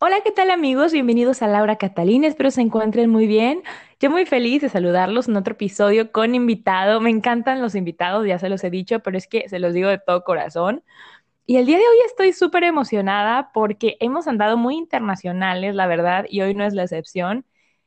Hola, ¿qué tal amigos? Bienvenidos a Laura Catalina, espero se encuentren muy bien. Yo muy feliz de saludarlos en otro episodio con invitado. Me encantan los invitados, ya se los he dicho, pero es que se los digo de todo corazón. Y el día de hoy estoy súper emocionada porque hemos andado muy internacionales, la verdad, y hoy no es la excepción.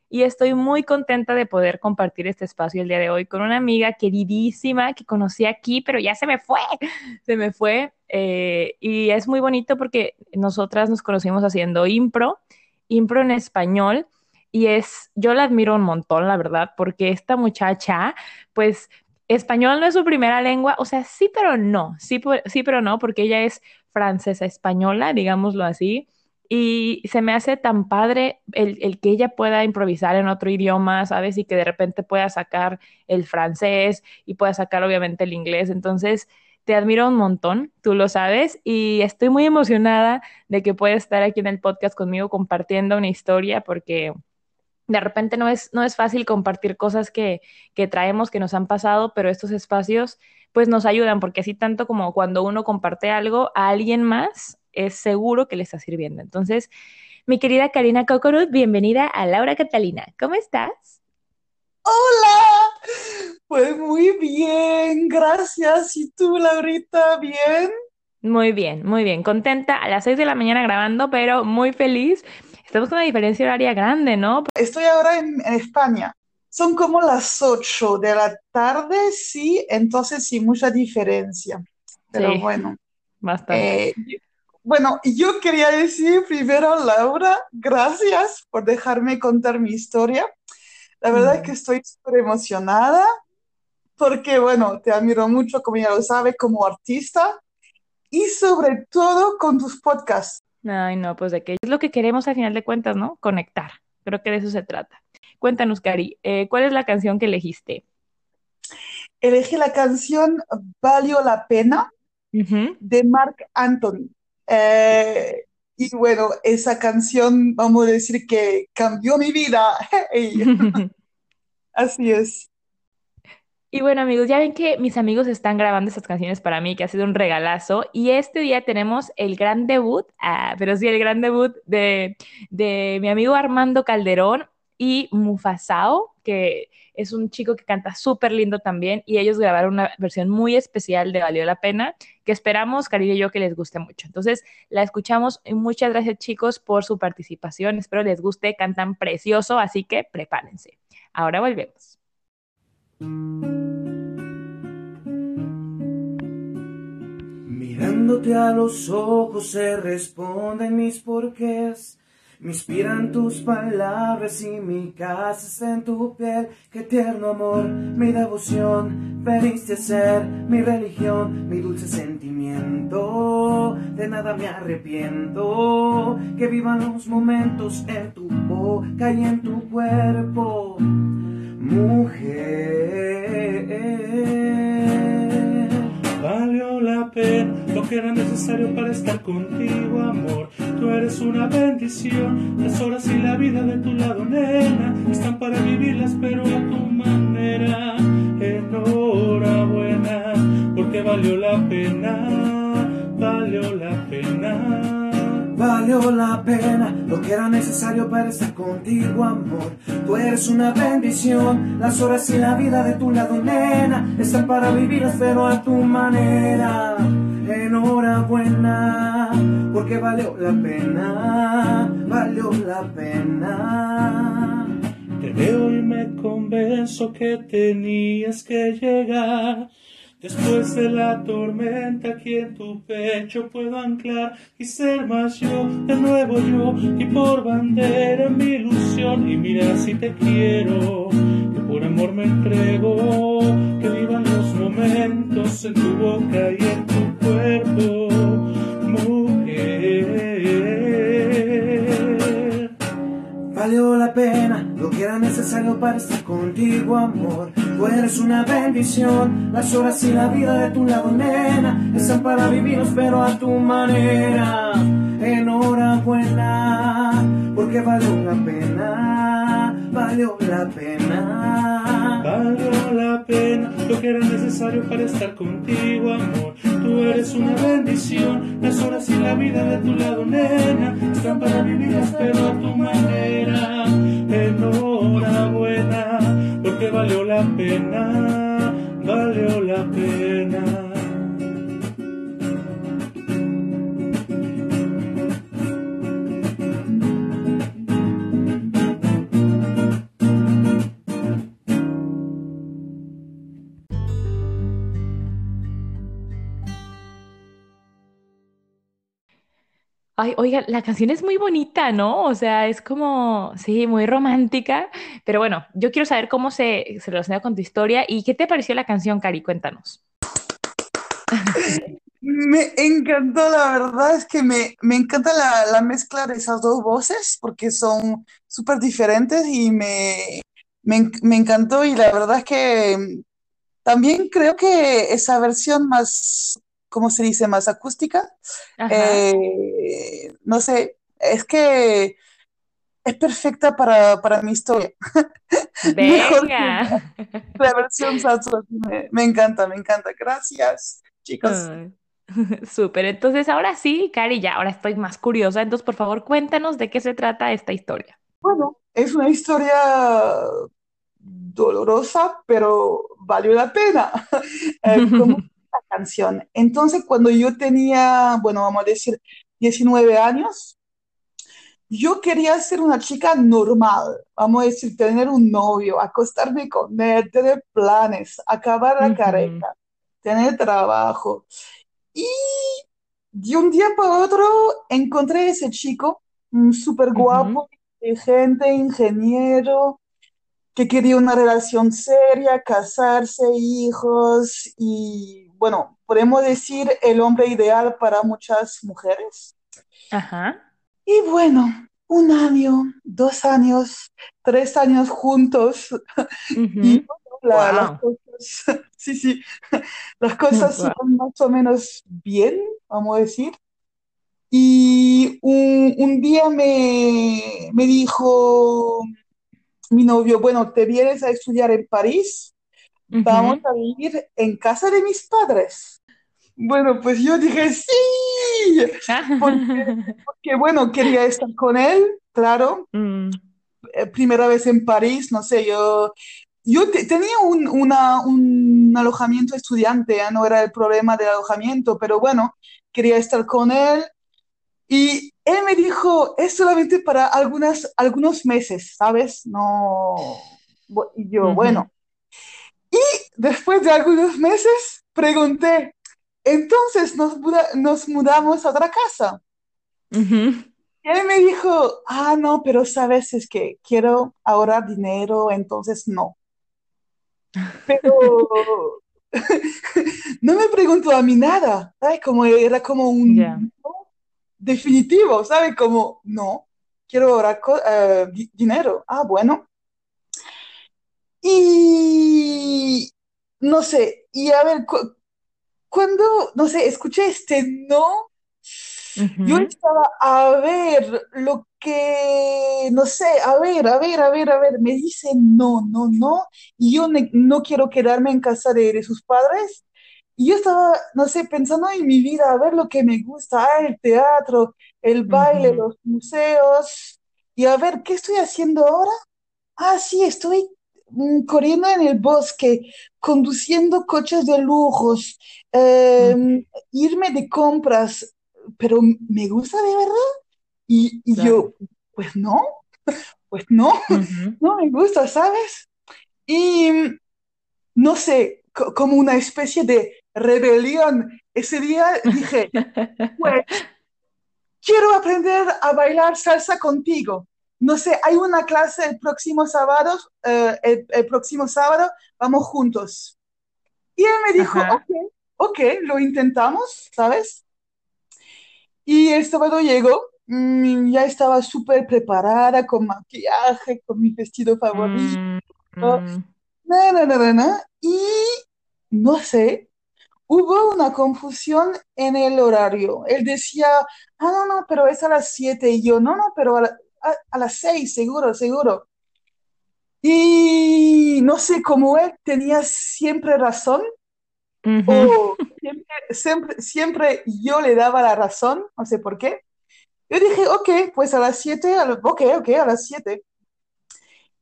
Y estoy muy contenta de poder compartir este espacio el día de hoy con una amiga queridísima que conocí aquí, pero ya se me fue, se me fue. Eh, y es muy bonito porque nosotras nos conocimos haciendo impro, impro en español. Y es, yo la admiro un montón, la verdad, porque esta muchacha, pues, español no es su primera lengua, o sea, sí, pero no, sí, sí, pero no, porque ella es francesa española, digámoslo así. Y se me hace tan padre el, el, que ella pueda improvisar en otro idioma, ¿sabes? Y que de repente pueda sacar el francés y pueda sacar obviamente el inglés. Entonces, te admiro un montón, tú lo sabes, y estoy muy emocionada de que puedas estar aquí en el podcast conmigo compartiendo una historia porque de repente no es, no es fácil compartir cosas que, que traemos, que nos han pasado, pero estos espacios pues nos ayudan porque así tanto como cuando uno comparte algo a alguien más, es seguro que le está sirviendo. Entonces, mi querida Karina Cocorut, bienvenida a Laura Catalina. ¿Cómo estás? Hola, pues muy bien, gracias. ¿Y tú, Laurita, bien? Muy bien, muy bien. Contenta a las 6 de la mañana grabando, pero muy feliz. Estamos con una diferencia horaria grande, ¿no? Estoy ahora en, en España. Son como las 8 de la tarde, sí, entonces sí, mucha diferencia. Pero Sí, bueno. bastante. Eh, bueno, yo quería decir primero, Laura, gracias por dejarme contar mi historia. La verdad es que estoy súper emocionada porque, bueno, te admiro mucho, como ya lo sabes, como artista y sobre todo con tus podcasts. Ay, no, pues de qué es lo que queremos al final de cuentas, ¿no? Conectar. Creo que de eso se trata. Cuéntanos, Cari, eh, ¿cuál es la canción que elegiste? Elegí la canción Valió la pena de Marc Anthony. Eh, y bueno, esa canción, vamos a decir que cambió mi vida. Así es. Y bueno, amigos, ya ven que mis amigos están grabando estas canciones para mí, que ha sido un regalazo. Y este día tenemos el gran debut, ah, pero sí, el gran debut de, de mi amigo Armando Calderón y Mufasao, que es un chico que canta súper lindo también. Y ellos grabaron una versión muy especial de Valió la Pena, que esperamos, Caribe y yo, que les guste mucho. Entonces, la escuchamos y muchas gracias, chicos, por su participación. Espero les guste, cantan precioso, así que prepárense. Ahora volvemos. Mirándote a los ojos se responden mis porqués. Me inspiran tus palabras y mi casa está en tu piel. Qué tierno amor, mi devoción, veniste a ser mi religión, mi dulce sentimiento. De nada me arrepiento. Que vivan los momentos en tu boca y en tu cuerpo, mujer. Que era necesario para estar contigo, amor. Tú eres una bendición. Las horas y la vida de tu lado, nena, están para vivirlas, pero a tu manera. Enhorabuena, porque valió la pena, valió la pena. Valió la pena lo que era necesario para estar contigo, amor. Tú eres una bendición. Las horas y la vida de tu lado, nena, están para vivirlas, pero a tu manera. Porque valió la pena, valió la pena. Te veo y me convenzo que tenías que llegar. Después de la tormenta aquí en tu pecho puedo anclar y ser más yo, de nuevo yo, y por bandera mi ilusión. Y mira si te quiero, que por amor me entrego, que vivan los momentos en tu boca y en tu cuerpo, Valió la pena lo que era necesario para estar contigo, amor. Tú eres una bendición. Las horas y la vida de tu lado, nena, están para vivirlos, pero a tu manera. Enhorabuena, porque valió la pena, valió la pena. Valió la pena lo que era necesario para estar contigo, amor. Tú eres una bendición. Las horas y la vida de tu lado, nena, están para vivirlas, pero a tu manera. Enhorabuena, porque valió la pena, valió la pena. Ay, oiga, la canción es muy bonita, ¿no? O sea, es como, sí, muy romántica. Pero bueno, yo quiero saber cómo se, relaciona con tu historia y qué te pareció la canción, Cari. Cuéntanos. Me encantó, la verdad es que me, me encanta la, la mezcla de esas dos voces porque son súper diferentes y me, me, me encantó y la verdad es que también creo que esa versión más, ¿cómo se dice? Más acústica, eh, no sé, es que es perfecta para, para mi historia. Venga. la versión salsa. Me, me encanta, me encanta. Gracias, chicos. Ay, Súper. Entonces, ahora sí, Cari, ya, ahora estoy más curiosa. Entonces, por favor, cuéntanos de qué se trata esta historia. Bueno, es una historia dolorosa, pero valió la pena, eh, como la canción. Entonces, cuando yo tenía, bueno, vamos a decir, 19 años, yo quería ser una chica normal, vamos a decir, tener un novio, acostarme con él, tener planes, acabar la Ujú, carrera, tener trabajo. Y de un día para otro encontré a ese chico, mm, súper guapo, inteligente, ingeniero que quería una relación seria, casarse, hijos y, bueno, podemos decir el hombre ideal para muchas mujeres. Ajá. Y bueno, un año, dos años, tres años juntos y bueno, la- las Wow. cosas, sí, sí, las cosas Wow. iban más o menos bien, vamos a decir. Y un, un día me, me dijo mi novio, bueno, ¿te vienes a estudiar en París? Vamos a vivir en casa de mis padres. Bueno, pues yo dije sí, porque, porque, bueno, quería estar con él, claro. Mm, Eh, primera vez en París, no sé, yo, yo te- tenía un, una- un alojamiento estudiante, ya no era el problema del alojamiento, pero bueno, quería estar con él. Y él me dijo, es solamente para algunas, algunos meses, ¿sabes? No, y yo, bueno. Después de algunos meses, pregunté, entonces nos, muda- nos mudamos a otra casa. Y él me dijo, ah, no, pero sabes, es que quiero ahorrar dinero, entonces no. Pero no me preguntó a mí nada, ¿sabes? Como era como un no definitivo, ¿sabes? Como, no, quiero ahorrar di- dinero. Ah, bueno. Y no sé, y a ver, cu- cuando, no sé, escuché este no, yo estaba a ver lo que, no sé, a ver, a ver, a ver, a ver, me dice no, no, no, y yo no quiero quedarme en casa de, de sus padres. Y yo estaba, no sé, pensando en mi vida, a ver lo que me gusta, ah, el teatro, el baile, los museos, y a ver, ¿qué estoy haciendo ahora? Ah, sí, estoy mm, corriendo en el bosque, conduciendo coches de lujos, eh, ujú, irme de compras, pero ¿me gusta de verdad? Y, y Claro. yo, pues no, pues no, no me gusta, ¿sabes? Y no sé, co- como una especie de rebelión, ese día dije, pues quiero aprender a bailar salsa contigo. No sé, hay una clase el próximo sábado, eh, el, el próximo sábado, vamos juntos. Y él me dijo, ok, Ajá. ok, lo intentamos, ¿sabes? Y el sábado llegó mm, ya estaba súper preparada con maquillaje, con mi vestido favorito. Mm, mm, na, na, na, y no sé, hubo una confusión en el horario. Él decía, ah, no, no, pero es a las 7 y yo, no, no, pero a, la- a- a las 6 seguro, seguro. Y no sé cómo él tenía siempre razón ujú, o siempre, siempre, siempre yo le daba la razón, no sé por qué. Yo dije, ok, pues a las 7 a lo- ok, ok, a las 7.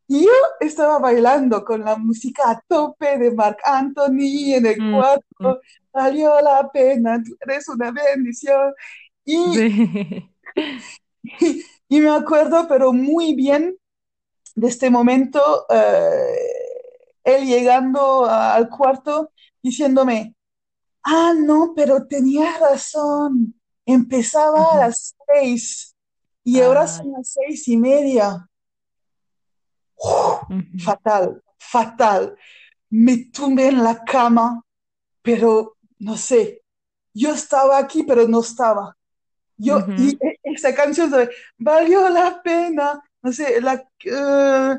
Y yo estaba bailando con la música a tope de Marc Anthony en el mm, cuarto. Valió la pena, tú eres una bendición. Y, sí. y me acuerdo, pero muy bien, de este momento, eh, él llegando a- al cuarto diciéndome, ah, no, pero tenías razón, empezaba a las seis y ahora Ay, son las seis y media. Fatal, fatal. Me tumbé en la cama, pero no sé, yo estaba aquí, pero no estaba. Yo, y e- esa canción de valió la pena, no sé, la, eh,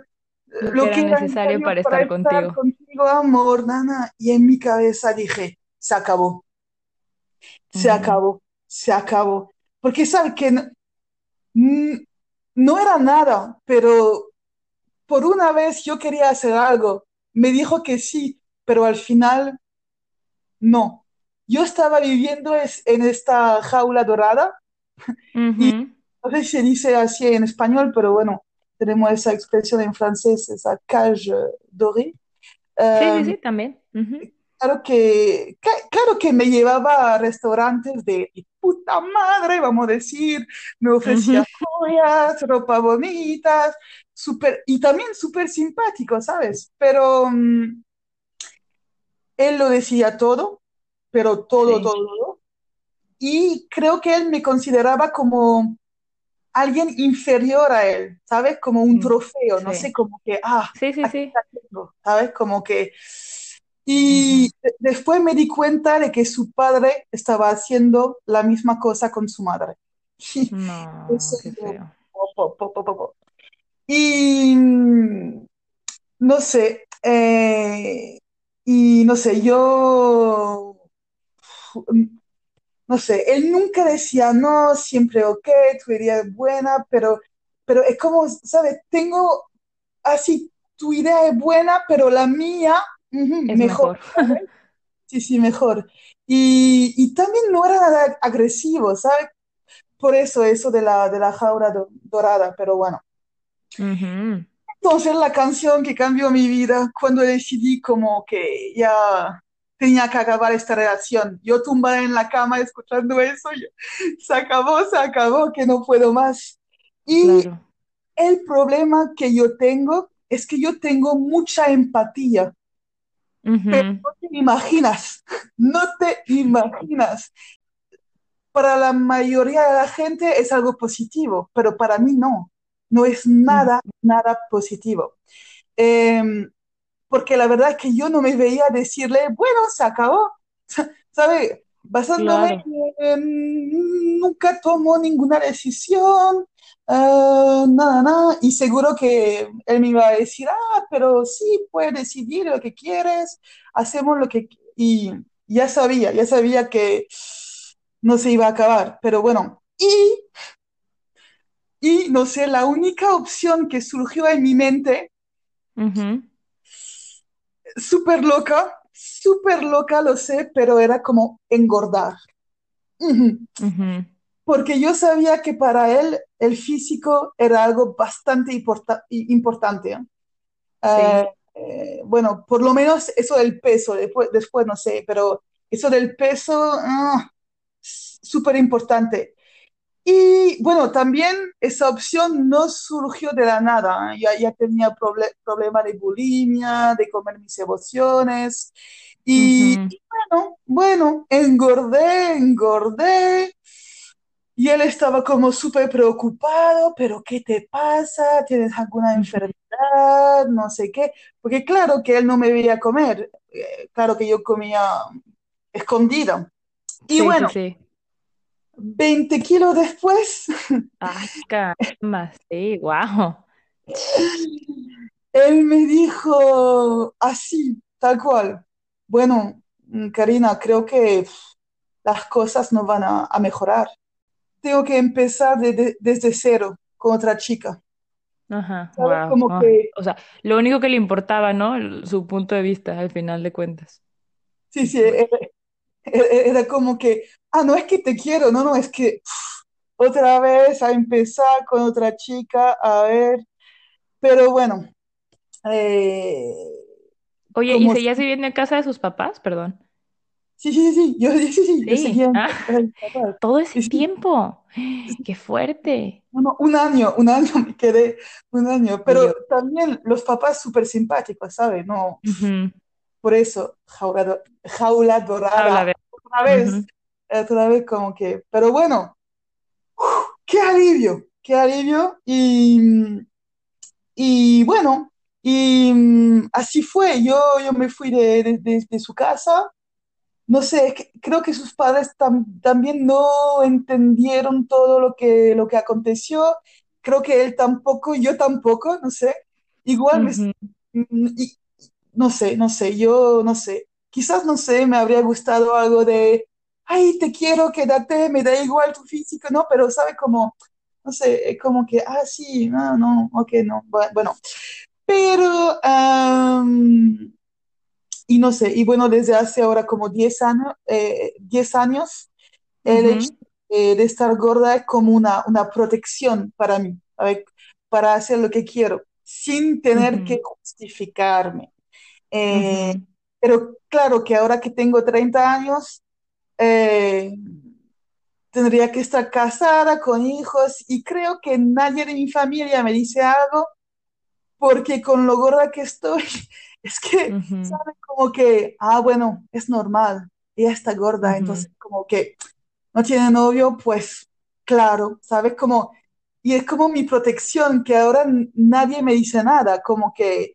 Lo que lo que era necesario para para estar estar contigo. amor, nana. Y en mi cabeza dije, se acabó, se acabó, se acabó. Porque sabe que no, no era nada, pero por una vez yo quería hacer algo. Me dijo que sí, pero al final no. Yo estaba viviendo es- en esta jaula dorada y ujú. no sé si se dice así en español, pero bueno, tenemos esa expresión en francés, esa cage dorée. Sí, sí, Eh, sí, también. Ujú, claro que, claro que me llevaba a restaurantes de puta madre, vamos a decir, me ofrecía joyas, ropa bonitas, súper, y también súper simpático, ¿sabes? Pero mm, él lo decía todo, pero todo, Sí. todo, todo. Y creo que él me consideraba como alguien inferior a él, ¿sabes? Como un Mm, trofeo, no sé, Sí. como que, ah, Sí, sí, sí. está tengo, ¿sabes? Como que... Y de- después me di cuenta de que su padre estaba haciendo la misma cosa con su madre. No, qué feo. po, po, po. Y no sé, eh, y no sé, yo no sé, él nunca decía no, siempre ok, tu idea es buena, pero, pero es como, ¿sabes? Tengo así, tu idea es buena, pero la mía, Es mejor. Sí, sí, mejor. Y, y también no era nada agresivo, ¿sabes? Por eso, eso de la, de la jaula do- dorada, pero bueno. Ujú, Entonces la canción que cambió mi vida cuando decidí como que ya tenía que acabar esta relación. Yo tumbada en la cama escuchando eso, yo, se acabó, se acabó, que no puedo más. Y Claro. el problema que yo tengo es que yo tengo mucha empatía, pero Ujú, no te imaginas, no te imaginas. Para la mayoría de la gente es algo positivo, pero para mí no, no es nada, nada positivo. Em, porque la verdad es que yo no me veía decirle, bueno, se acabó, ¿sabe? Basándome Claro, en nunca tomo ninguna decisión, eh, nada, nada, y seguro que él me iba a decir, ah, pero sí, puedes decidir lo que quieres, hacemos lo que... Y ya sabía, ya sabía que no se iba a acabar, pero bueno, y, y no sé, la única opción que surgió en mi mente súper loca, súper loca, lo sé, pero era como engordar. Porque yo sabía que para él el físico era algo bastante importa- importante. Sí. Eh, eh, bueno, por lo menos eso del peso, después, después no sé, pero eso del peso, ah, súper importante. Y bueno, también esa opción no surgió de la nada. ¿eh? Ya, ya tenía proble- problema de bulimia, de comer mis emociones. Y, bueno, bueno, engordé, engordé. Y él estaba como súper preocupado, pero ¿qué te pasa? ¿Tienes alguna enfermedad? No sé qué. Porque claro que él no me veía comer. Eh, claro que yo comía escondida. Y Sí, bueno, sí. 20 kilos después, Ay, caramba, sí, wow. él me dijo así, tal cual. Bueno, Karina, creo que las cosas no van a, a mejorar. Tengo que empezar de- de- desde cero con otra chica. Ajá, wow. Como que, O sea, lo único que le importaba, ¿no? Su punto de vista, al final de cuentas. sí, sí, era, era- era como que, ah, no es que te quiero, no, no, es que otra vez a empezar con otra chica, a ver. Pero bueno, eh, Oye, ¿y seguías viviendo en casa de sus papás? Perdón. sí, sí, sí, yo, sí, sí, yo Sí. seguía en Ah, casa todo ese sí, tiempo. Qué fuerte. Bueno, un año, un año me quedé, un año, yo. pero también los papás súper simpáticos, ¿sabes? No, por eso, jaula, jaula dorada, de. otra vez, ujú, otra vez como que, pero bueno, qué alivio, qué alivio, y, y bueno, y mm, así fue, yo, yo me fui de, de, de- de su casa, no sé, que creo que sus padres tam- también no entendieron todo lo que, lo que aconteció. Creo que él tampoco, yo tampoco, no sé. Igual me, ujú, mm, y- no sé, no sé, yo no sé. Quizás, no sé, me habría gustado algo de, ay, te quiero, quédate, me da igual tu físico, ¿no? Pero, ¿sabe? Como, no sé, como que, ah, sí, no, no, ok, no, bu- bueno. Pero, am, y no sé, y bueno, desde hace ahora como 10 años, eh, 10 años, el hecho eh, de estar gorda es como una, una protección para mí. Para hacer lo que quiero, sin tener que justificarme. Eh, ujú, pero claro que ahora que tengo 30 años, eh, tendría que estar casada con hijos y creo que nadie de mi familia me dice algo porque con lo gorda que estoy, es que, ujú, ¿sabe? Como que, ah, bueno, es normal, ella está gorda, ujú, entonces como que no tiene novio, pues claro, ¿sabes? Como, y es como mi protección, que ahora nadie me dice nada, como que,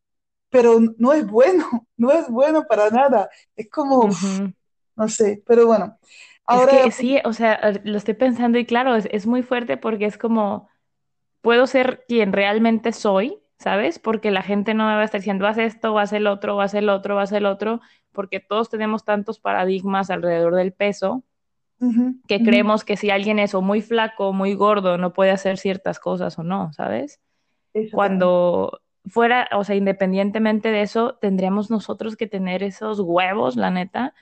pero no es bueno, no es bueno para nada, es como, no sé, pero bueno, Es ahora, que sí, o sea, lo estoy pensando y claro, es, es muy fuerte porque es como, puedo ser quien realmente soy, ¿sabes? Porque la gente no me va a estar diciendo, haz esto, haz el otro, haz el otro, haz el otro, porque todos tenemos tantos paradigmas alrededor del peso que creemos que si alguien es o muy flaco o muy gordo no puede hacer ciertas cosas o no, ¿sabes? Cuando fuera, o sea, independientemente de eso, tendríamos nosotros que tener esos huevos, la neta,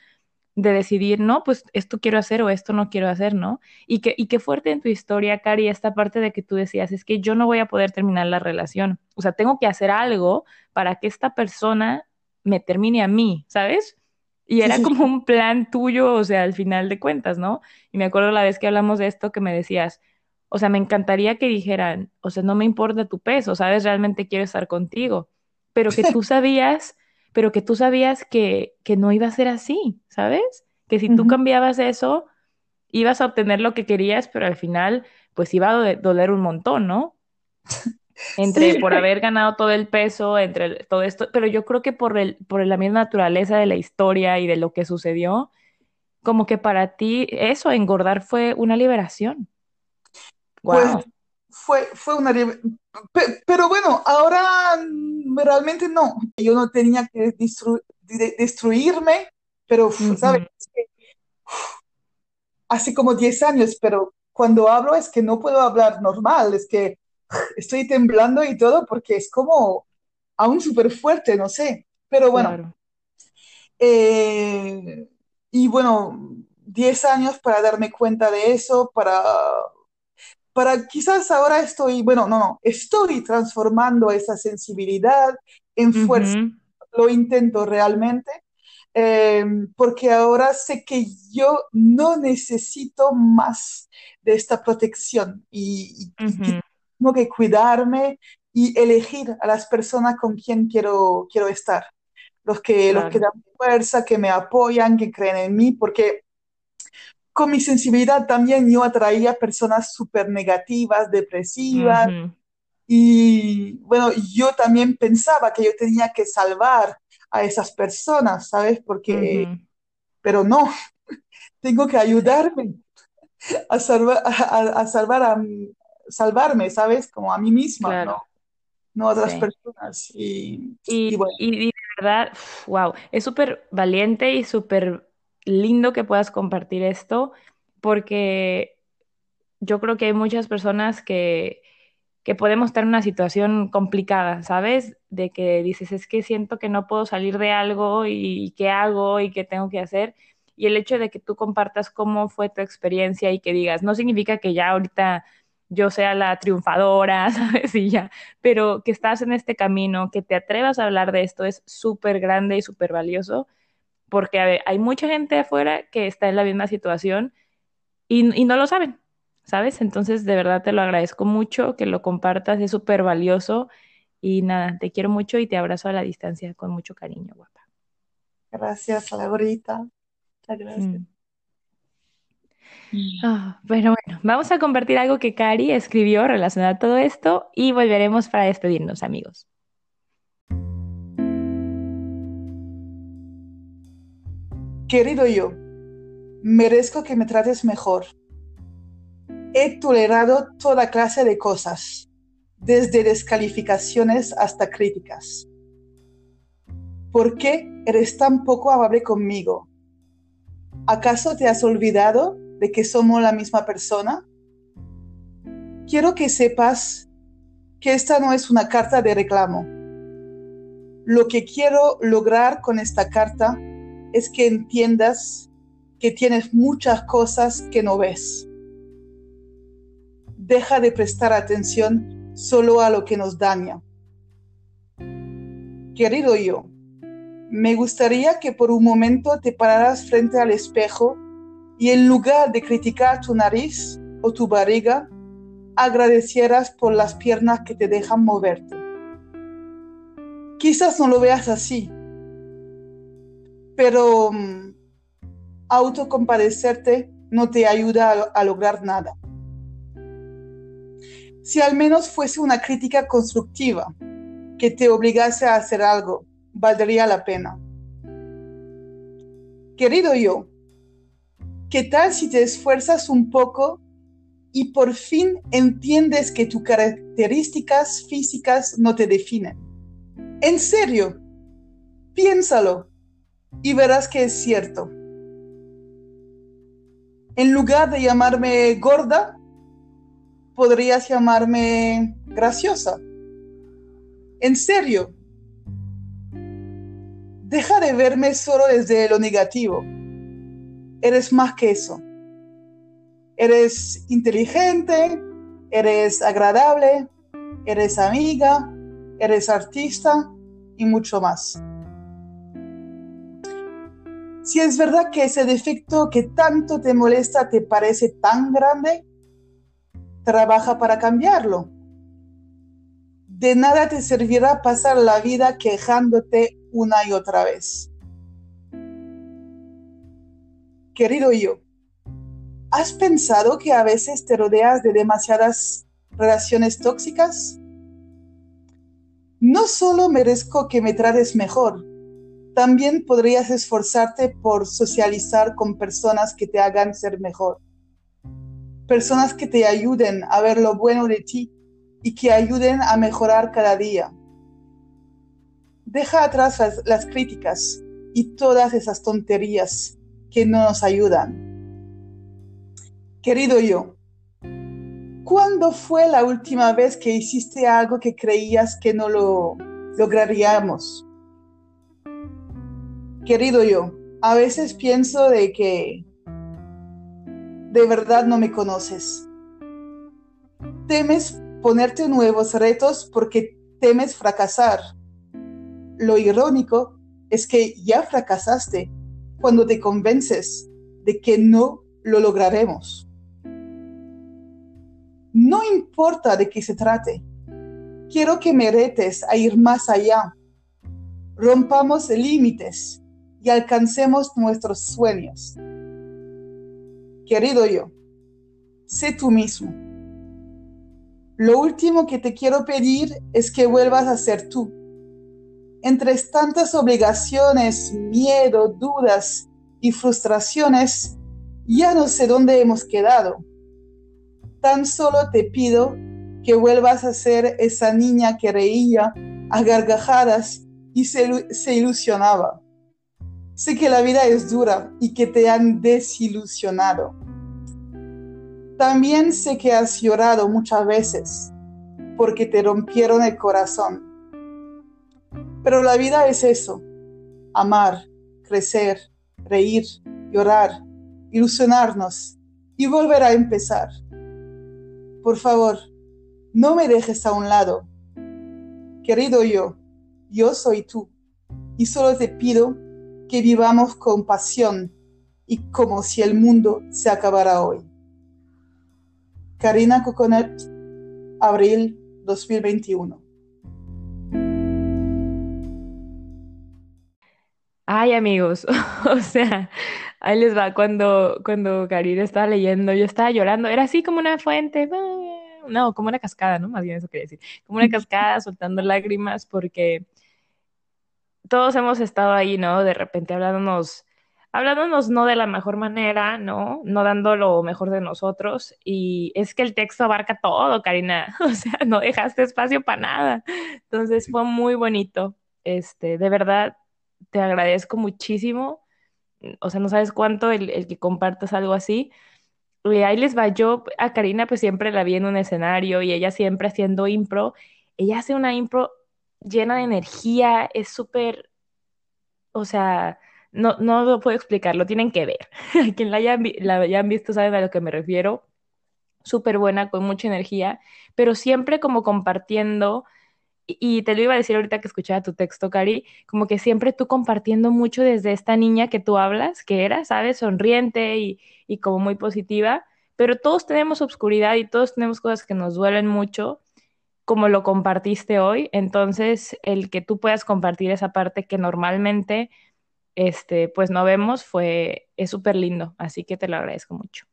de decidir, no, pues esto quiero hacer o esto no quiero hacer, ¿no? Y que, y qué fuerte en tu historia, Cari, esta parte de que tú decías, es que yo no voy a poder terminar la relación. O sea, tengo que hacer algo para que esta persona me termine a mí, ¿sabes? Y era como un plan tuyo, o sea, al final de cuentas, ¿no? Y me acuerdo la vez que hablamos de esto que me decías, o sea, me encantaría que dijeran, o sea, no me importa tu peso, ¿sabes? Realmente quiero estar contigo, pero que tú sabías pero que tú sabías que, que no iba a ser así, ¿sabes? Que si tú cambiabas eso, ibas a obtener lo que querías, pero al final, pues iba a do- doler un montón, ¿no? Entre Sí, por haber ganado todo el peso, entre el- todo esto, pero yo creo que por el, por la misma naturaleza de la historia y de lo que sucedió, como que para ti eso, engordar fue una liberación. Pues Wow. fue, fue una... liber- pe- Pero bueno, ahora realmente no. Yo no tenía que destru- de- destruirme, pero, uf, ¿sabes? Es que Hace como 10 años, pero cuando hablo es que no puedo hablar normal, es que estoy temblando y todo porque es como aún súper fuerte, no sé. Pero bueno, claro. eh, y bueno, 10 años para darme cuenta de eso, para para quizás ahora estoy, bueno, no, no, estoy transformando esa sensibilidad en fuerza. Ujú, Lo intento realmente, eh, porque ahora sé que yo no necesito más de esta protección y, y- y que ujú, tengo que cuidarme y elegir a las personas con quien quiero, quiero estar. Los que, los que claro. dan fuerza, que me apoyan, que creen en mí, porque con mi sensibilidad también yo atraía personas súper negativas, depresivas, Ujú, y bueno, yo también pensaba que yo tenía que salvar a esas personas, ¿sabes? Porque, ujú. pero no, tengo que ayudarme. a, salvar, a, salvar a, salvarme, ¿sabes? Como a mí misma, ¿no? No a otras personas. Y, y, y, de verdad, wow, es súper valiente y súper lindo que puedas compartir esto, porque yo creo que hay muchas personas que, que podemos estar en una situación complicada, ¿sabes? De que dices, es que siento que no puedo salir de algo y, qué hago y qué tengo que hacer. Y el hecho de que tú compartas cómo fue tu experiencia y que digas, no significa que ya ahorita yo sea la triunfadora, ¿sabes? Y ya, pero que estás en este camino, que te atrevas a hablar de esto es súper grande y súper valioso, porque hay mucha gente afuera que está en la misma situación y, y no lo saben, ¿sabes? Entonces, de verdad te lo agradezco mucho que lo compartas, es súper valioso y nada, te quiero mucho y te abrazo a la distancia con mucho cariño, guapa. Gracias, Laurita. Gracias. Mm. Ah, bueno, bueno, vamos a compartir algo que Cari escribió relacionado a todo esto y volveremos para despedirnos, amigos. Querido yo, merezco que me trates mejor He tolerado toda clase de cosas, desde descalificaciones hasta críticas. ¿Por qué eres tan poco amable conmigo? ¿Acaso te has olvidado de que somos la misma persona? Quiero que sepas que esta no es una carta de reclamo. Lo que quiero lograr con esta carta es que entiendas que tienes muchas cosas que no ves deja de prestar atención solo a lo que nos daña. Querido yo, me gustaría que por un momento te pararas frente al espejo y en lugar de criticar tu nariz o tu barriga, agradecieras por las piernas que te dejan moverte. Quizás no lo veas así, pero um, autocompadecerte no te ayuda a lograr nada si al menos fuese una crítica constructiva que te obligase a hacer algo, valdría la pena. Querido yo, ¿qué tal si te esfuerzas un poco y por fin entiendes que tus características físicas no te definen? En serio, piénsalo y verás que es cierto. En lugar de llamarme gorda, podrías llamarme graciosa. En serio. Deja de verme solo desde lo negativo. Eres más que eso. Eres inteligente, eres agradable, eres amiga, eres artista y mucho más. Si es verdad que ese defecto que tanto te molesta te parece tan grande, trabaja para cambiarlo. De nada te servirá pasar la vida quejándote una y otra vez. Querido yo, ¿has pensado que a veces te rodeas de demasiadas relaciones tóxicas? No solo merezco que me trates mejor, también podrías esforzarte por socializar con personas que te hagan ser mejor personas que te ayuden a ver lo bueno de ti y que ayuden a mejorar cada día. Deja atrás las, críticas y todas esas tonterías que no nos ayudan. Querido yo, ¿cuándo fue la última vez que hiciste algo que creías que no lo lograríamos? Querido yo, a veces pienso de que de verdad no me conoces. Temes ponerte nuevos retos porque temes fracasar. Lo irónico es que ya fracasaste cuando te convences de que no lo lograremos. No importa de qué se trate. Quiero que me retes a ir más allá. Rompamos límites y alcancemos nuestros sueños. Querido yo, sé tú mismo. Lo último que te quiero pedir es que vuelvas a ser tú. Entre tantas obligaciones, miedo, dudas y frustraciones, Ya no sé dónde hemos quedado. Tan solo te pido que vuelvas a ser esa niña que reía a gargajadas y se, se ilusionaba. Sé que la vida es dura y que te han desilusionado. También sé que has llorado muchas veces porque te rompieron el corazón. Pero la vida es eso, amar, crecer, reír, llorar, ilusionarnos y volver a empezar. Por favor, no me dejes a un lado. Querido yo, yo soy tú y solo te pido que vivamos con pasión y como si el mundo se acabara hoy. Karina Coconet, abril 2021. Ay, amigos, o sea, ahí les va cuando, cuando Karina estaba leyendo, yo estaba llorando, era así como una fuente, no, como una cascada, ¿no? Más bien eso quería decir, como una cascada soltando lágrimas porque todos hemos estado ahí, ¿no? De repente hablándonos, hablándonos no de la mejor manera, ¿no? No dando lo mejor de nosotros. Y es que el texto abarca todo, Karina. O sea, no dejaste espacio para nada. Entonces fue muy bonito. Este, de verdad, te agradezco muchísimo. O sea, no sabes cuánto el, el que compartas algo así. Y ahí les va, yo a Karina pues siempre la vi en un escenario y ella siempre haciendo impro. Ella hace una impro llena de energía, es súper, o sea, no, no lo puedo explicar, lo tienen que ver. Quien la hayan, la hayan visto saben a lo que me refiero. Súper buena, con mucha energía, pero siempre como compartiendo, y, te lo iba a decir ahorita que escuchaba tu texto, Cari, como que siempre tú compartiendo mucho desde esta niña que tú hablas, que era, ¿sabes? Sonriente y, y como muy positiva, pero todos tenemos obscuridad y todos tenemos cosas que nos duelen mucho como lo compartiste hoy. Entonces, el que tú puedas compartir esa parte que normalmente este, pues no vemos fue, es súper lindo, así que te lo agradezco mucho.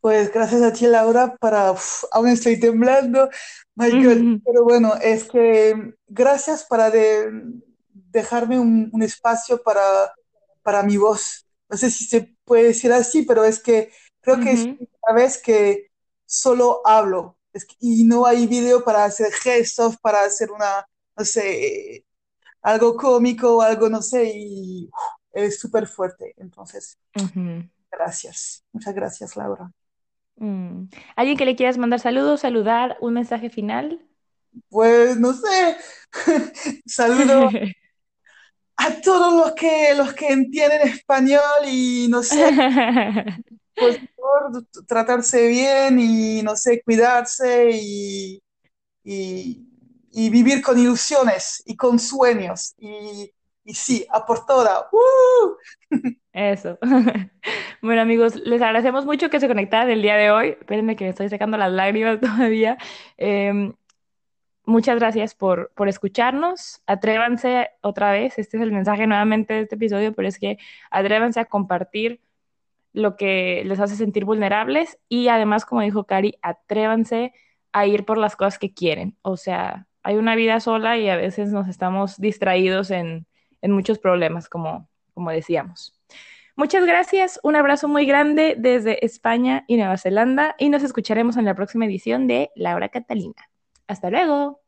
Pues gracias a ti, Laura, para, aún estoy temblando, pero bueno, es que gracias para dejarme un, espacio para, para mi voz. No sé si se puede decir así, pero es que creo que es una vez que solo hablo, y no hay video para hacer gestos, para hacer una, no sé, algo cómico o algo, no sé, y es súper fuerte. Entonces, gracias. Muchas gracias, Laura. Mm. ¿Alguien que le quieras mandar saludos, saludar, un mensaje final? Pues no sé, saludo a todos los que, los que entienden español y no sé, favor, tratarse bien y, no sé, cuidarse y, y, vivir con ilusiones y con sueños. Y, y sí, a por toda. ¡Uh! Eso. Bueno, amigos, les agradecemos mucho que se conectaran el día de hoy. Espérenme que me estoy sacando las lágrimas todavía. Em, muchas gracias por, por escucharnos. Atrévanse otra vez. Este es el mensaje nuevamente de este episodio, pero es que atrévanse a compartir lo que les hace sentir vulnerables y además, como dijo Cari, atrévanse a ir por las cosas que quieren. O sea, hay una vida sola y a veces nos estamos distraídos en, en muchos problemas, como, como decíamos. Muchas gracias, un abrazo muy grande desde España y Nueva Zelanda y nos escucharemos en la próxima edición de Laura Catalina. Hasta luego.